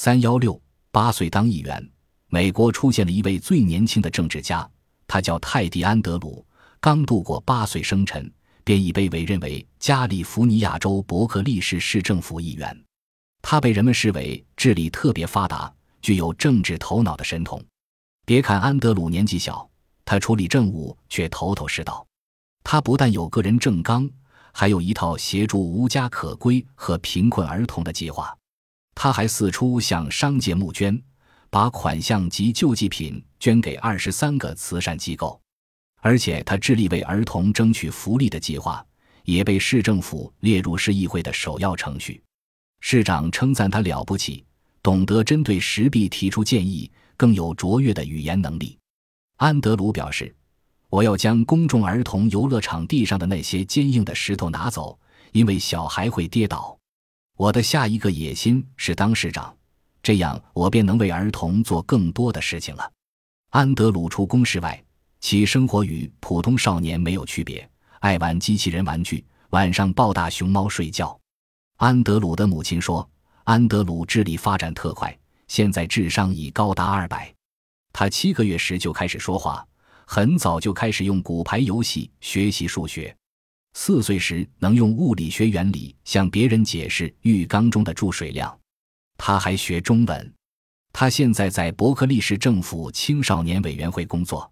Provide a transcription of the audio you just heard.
三幺六八岁当议员，美国出现了一位最年轻的政治家，他叫泰迪·安德鲁，刚度过八岁生辰，便已被委任为加利福尼亚州伯克利市市政府议员。他被人们视为智力特别发达、具有政治头脑的神童。别看安德鲁年纪小，他处理政务却头头是道。他不但有个人政纲，还有一套协助无家可归和贫困儿童的计划。他还四处向商界募捐，把款项及救济品捐给二十三个慈善机构。而且他致力为儿童争取福利的计划，也被市政府列入市议会的首要程序。市长称赞他了不起，懂得针对石壁提出建议，更有卓越的语言能力。安德鲁表示：“我要将公众儿童游乐场地上的那些坚硬的石头拿走，因为小孩会跌倒。我的下一个野心是当市长，这样我便能为儿童做更多的事情了。”安德鲁除公事外，其生活与普通少年没有区别，爱玩机器人玩具，晚上抱大熊猫睡觉。安德鲁的母亲说：“安德鲁智力发展特快，现在智商已高达二百。他七个月时就开始说话，很早就开始用骨牌游戏学习数学。四岁时能用物理学原理向别人解释浴缸中的注水量。他还学中文。他现在在伯克利市政府青少年委员会工作。